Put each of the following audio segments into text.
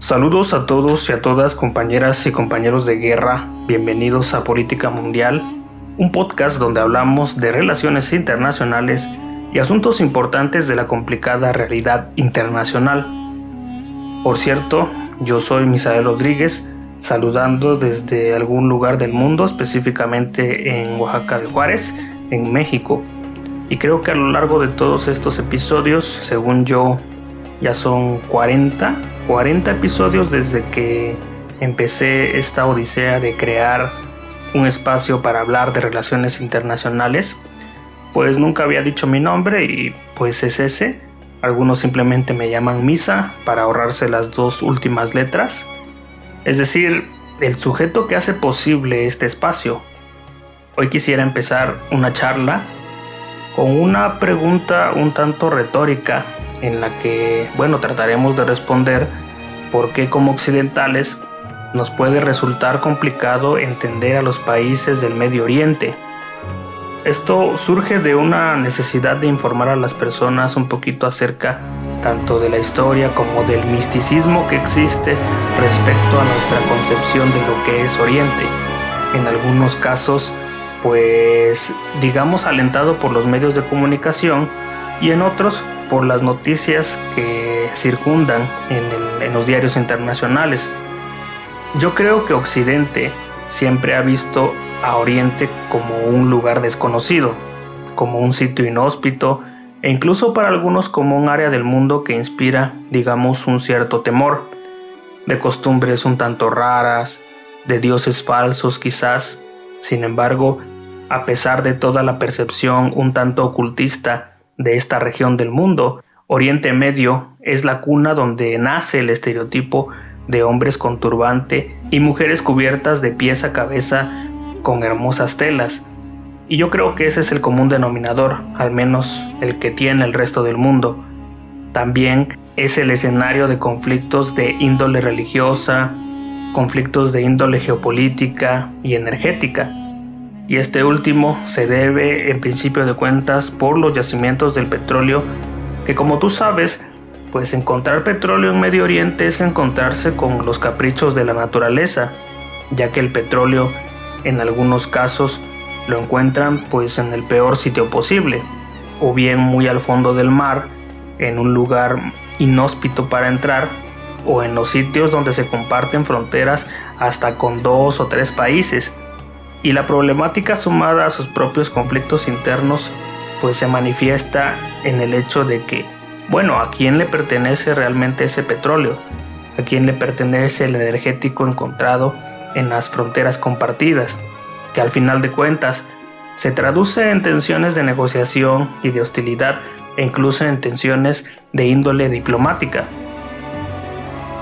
Saludos a todos y a todas compañeras y compañeros de guerra, bienvenidos a Política Mundial, un podcast donde hablamos de relaciones internacionales y asuntos importantes de la complicada realidad internacional. Por cierto, yo soy Misael Rodríguez, saludando desde algún lugar del mundo, específicamente en Oaxaca de Juárez, en México. Y creo que a lo largo de todos estos episodios, según yo, ya son 40, 40 episodios desde que empecé esta odisea de crear un espacio para hablar de relaciones internacionales. Pues nunca había dicho mi nombre y pues es ese. Algunos simplemente me llaman Misa para ahorrarse las dos últimas letras. Es decir, el sujeto que hace posible este espacio. Hoy quisiera empezar una charla con una pregunta un tanto retórica en la que, bueno, trataremos de responder por qué como occidentales nos puede resultar complicado entender a los países del Medio Oriente. Esto surge de una necesidad de informar a las personas un poquito acerca tanto de la historia como del misticismo que existe respecto a nuestra concepción de lo que es Oriente. En algunos casos, pues digamos alentado por los medios de comunicación y en otros por las noticias que circundan en, los diarios internacionales. Yo creo que Occidente siempre ha visto a Oriente como un lugar desconocido, como un sitio inhóspito e incluso para algunos como un área del mundo que inspira, digamos, un cierto temor, de costumbres un tanto raras, de dioses falsos quizás. Sin embargo, a pesar de toda la percepción un tanto ocultista de esta región del mundo, Oriente Medio es la cuna donde nace el estereotipo de hombres con turbante y mujeres cubiertas de pies a cabeza con hermosas telas. Y yo creo que ese es el común denominador, al menos el que tiene el resto del mundo. También es el escenario de conflictos de índole religiosa, conflictos de índole geopolítica y energética y este último se debe en principio de cuentas por los yacimientos del petróleo que como tú sabes pues encontrar petróleo en Medio Oriente es encontrarse con los caprichos de la naturaleza ya que el petróleo en algunos casos lo encuentran pues en el peor sitio posible o bien muy al fondo del mar en un lugar inhóspito para entrar o en los sitios donde se comparten fronteras hasta con dos o tres países y la problemática sumada a sus propios conflictos internos pues se manifiesta en el hecho de que, bueno, ¿a quién le pertenece realmente ese petróleo? ¿A quién le pertenece el energético encontrado en las fronteras compartidas? Que al final de cuentas se traduce en tensiones de negociación y de hostilidad e incluso en tensiones de índole diplomática.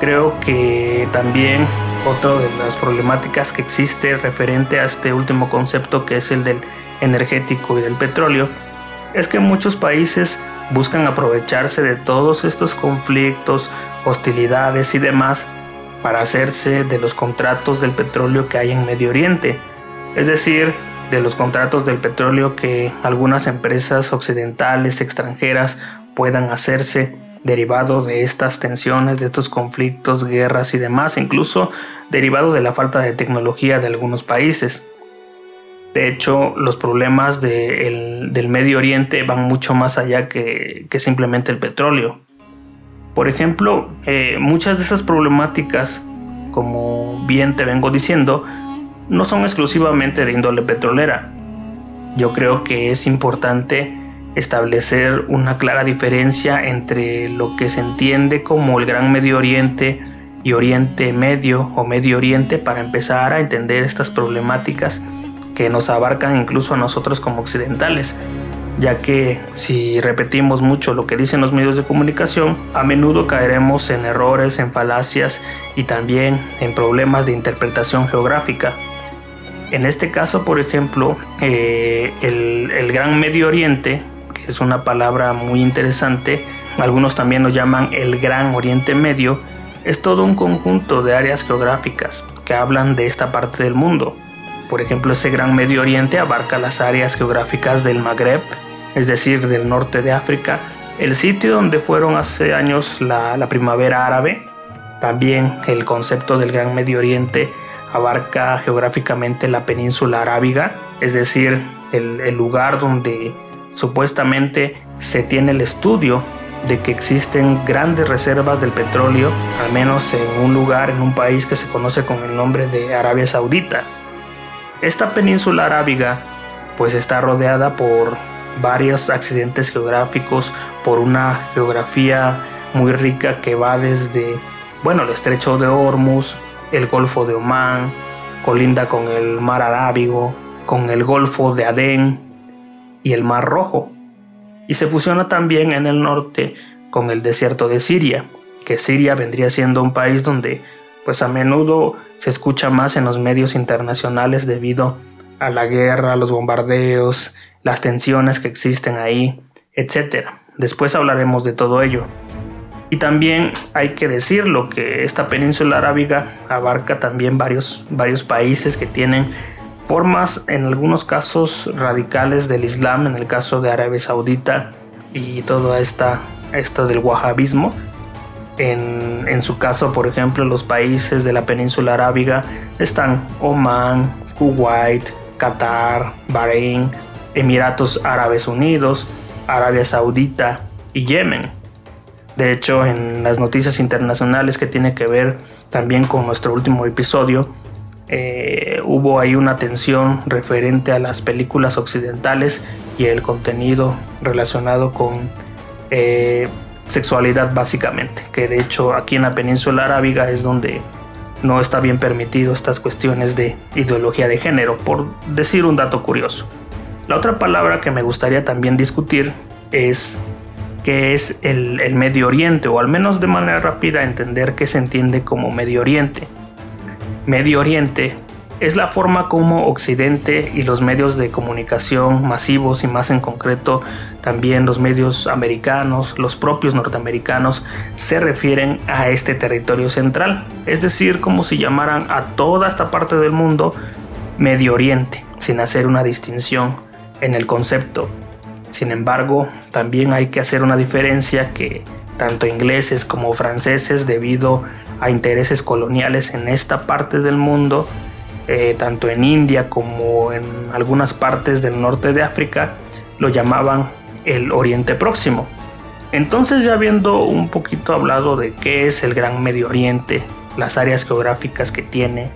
Creo que también otra de las problemáticas que existe referente a este último concepto que es el del energético y del petróleo es que muchos países buscan aprovecharse de todos estos conflictos, hostilidades y demás para hacerse de los contratos del petróleo que hay en Medio Oriente, es decir, de los contratos del petróleo que algunas empresas occidentales extranjeras puedan hacerse derivado de estas tensiones, de estos conflictos, guerras y demás, incluso derivado de la falta de tecnología de algunos países. De hecho, los problemas del Medio Oriente van mucho más allá que, simplemente el petróleo. Por ejemplo, eh, muchas de esas problemáticas, como bien te vengo diciendo, no son exclusivamente de índole petrolera. Yo creo que es importante establecer una clara diferencia entre lo que se entiende como el Gran Medio Oriente y Oriente Medio o Medio Oriente para empezar a entender estas problemáticas que nos abarcan incluso a nosotros como occidentales, ya que si repetimos mucho lo que dicen los medios de comunicación, a menudo caeremos en errores, en falacias y también en problemas de interpretación geográfica. En este caso, por ejemplo, eh, el, el Gran Medio Oriente es una palabra muy interesante, algunos también lo llaman el Gran Oriente Medio, es todo un conjunto de áreas geográficas que hablan de esta parte del mundo. Por ejemplo, ese Gran Medio Oriente abarca las áreas geográficas del Magreb, es decir, del norte de África, el sitio donde fueron hace años la, primavera árabe, También el concepto del Gran Medio Oriente abarca geográficamente la península arábiga, es decir, el, el lugar donde supuestamente se tiene el estudio de que existen grandes reservas del petróleo, al menos en un lugar, en un país que se conoce con el nombre de Arabia Saudita. Esta península arábiga pues está rodeada por varios accidentes geográficos, por una geografía muy rica que va desde, bueno, el estrecho de Hormuz, el Golfo de Omán, colinda con el Mar Arábigo, con el Golfo de Adén y el Mar Rojo. Y se fusiona también en el norte con el desierto de Siria, que Siria vendría siendo un país donde pues a menudo se escucha más en los medios internacionales debido a la guerra, los bombardeos, las tensiones que existen ahí, etc. Después hablaremos de todo ello. Y también hay que decirlo que esta península arábiga abarca también varios, varios países que tienen formas en algunos casos radicales del Islam, en el caso de Arabia Saudita y todo esta, esto del wahabismo. En, en, su caso, por ejemplo, los países de la península arábiga están Oman, Kuwait, Qatar, Bahrein, Emiratos Árabes Unidos, Arabia Saudita y Yemen. De hecho, en las noticias internacionales que tiene que ver también con nuestro último episodio, eh, hubo ahí una tensión referente a las películas occidentales y el contenido relacionado con eh, sexualidad básicamente, que de hecho aquí en la península arábiga es donde no está bien permitido estas cuestiones de ideología de género, por decir un dato curioso. La otra palabra que me gustaría también discutir es qué es el, Medio Oriente, o al menos de manera rápida entender qué se entiende como Medio Oriente. Medio Oriente es la forma como Occidente y los medios de comunicación masivos y más en concreto también los medios americanos, los propios norteamericanos, se refieren a este territorio central, es decir, como si llamaran a toda esta parte del mundo Medio Oriente, sin hacer una distinción en el concepto. Sin embargo, también hay que hacer una diferencia que tanto ingleses como franceses, debido a intereses coloniales en esta parte del mundo, eh, tanto en India como en algunas partes del norte de África, lo llamaban el Oriente Próximo. Entonces ya habiendo un poquito hablado de qué es el Gran Medio Oriente, las áreas geográficas que tiene,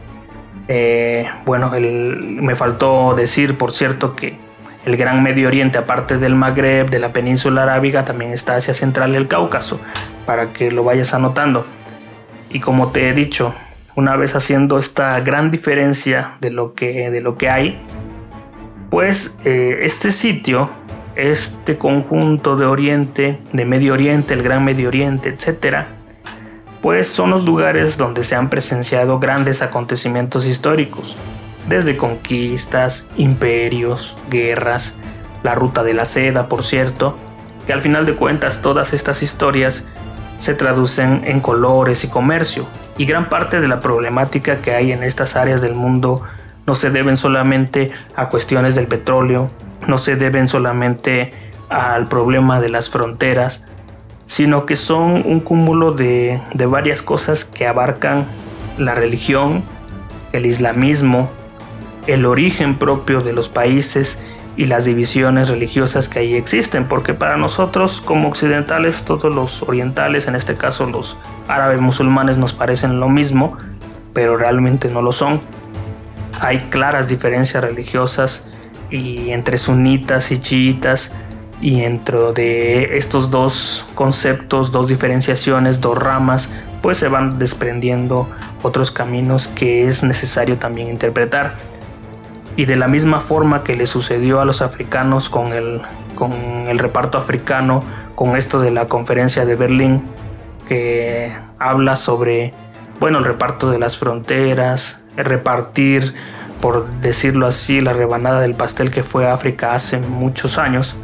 eh, bueno, me faltó decir, por cierto, que el Gran Medio Oriente, aparte del Magreb, de la península arábiga, también está Asia Central y el Cáucaso, para que lo vayas anotando. Y como te he dicho, una vez haciendo esta gran diferencia de lo que, de lo que hay, pues eh, este sitio, este conjunto de Oriente, de Medio Oriente, el Gran Medio Oriente, etc., pues son los lugares donde se han presenciado grandes acontecimientos históricos, desde conquistas, imperios, guerras, la ruta de la seda, por cierto, que al final de cuentas todas estas historias se traducen en colores y comercio, y gran parte de la problemática que hay en estas áreas del mundo no se deben solamente a cuestiones del petróleo, no se deben solamente al problema de las fronteras, sino que son un cúmulo de, de varias cosas que abarcan la religión, el islamismo, el origen propio de los países y las divisiones religiosas que ahí existen, porque para nosotros como occidentales, todos los orientales, en este caso los árabes musulmanes, nos parecen lo mismo, pero realmente no lo son. Hay claras diferencias religiosas y entre sunitas y chiitas y dentro de estos dos conceptos, dos diferenciaciones, dos ramas, pues se van desprendiendo otros caminos que es necesario también interpretar y de la misma forma que le sucedió a los africanos con el, con el reparto africano, con esto de la conferencia de Berlín, que habla sobre, bueno, el reparto de las fronteras, repartir, por decirlo así, la rebanada del pastel que fue África hace muchos años.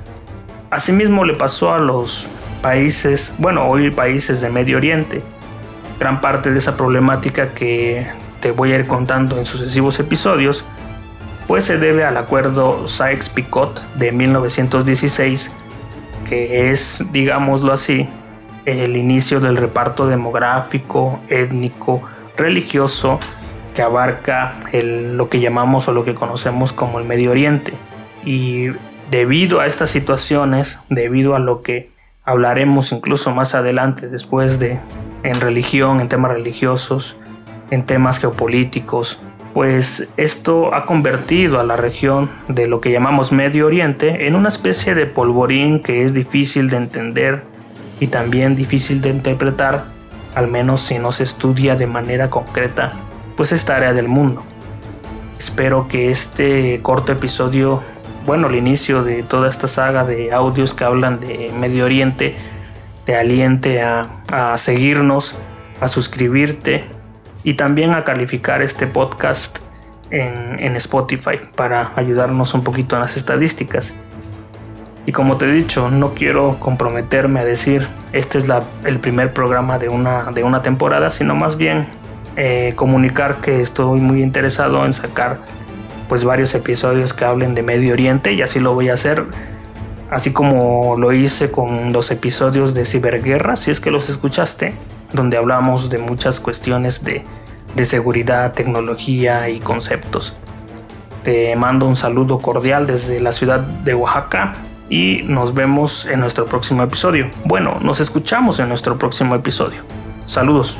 Asimismo le pasó a los países, bueno, hoy países de Medio Oriente. Gran parte de esa problemática que te voy a ir contando en sucesivos episodios pues se debe al acuerdo Sykes-Picot de 1916, que es, digámoslo así, el inicio del reparto demográfico, étnico, religioso que abarca lo que llamamos o lo que conocemos como el Medio Oriente. Y debido a estas situaciones, debido a lo que hablaremos incluso más adelante después de en religión, en temas religiosos, en temas geopolíticos, pues esto ha convertido a la región de lo que llamamos Medio Oriente en una especie de polvorín que es difícil de entender y también difícil de interpretar, al menos si no se estudia de manera concreta, pues esta área del mundo. Espero que este corto episodio, bueno, el inicio de toda esta saga de audios que hablan de Medio Oriente, te aliente a, a seguirnos, a suscribirte y también a calificar este podcast en, en, Spotify para ayudarnos un poquito en las estadísticas. Y como te he dicho, no quiero comprometerme a decir este es la, el primer programa de una, de una temporada, sino más bien eh, comunicar que estoy muy interesado en sacar pues varios episodios que hablen de Medio Oriente y así lo voy a hacer así como lo hice con los episodios de ciberguerra si es que los escuchaste donde hablamos de muchas cuestiones de, de seguridad, tecnología y conceptos. Te mando un saludo cordial desde la ciudad de Oaxaca y nos vemos en nuestro próximo episodio. Bueno, nos escuchamos en nuestro próximo episodio. Saludos.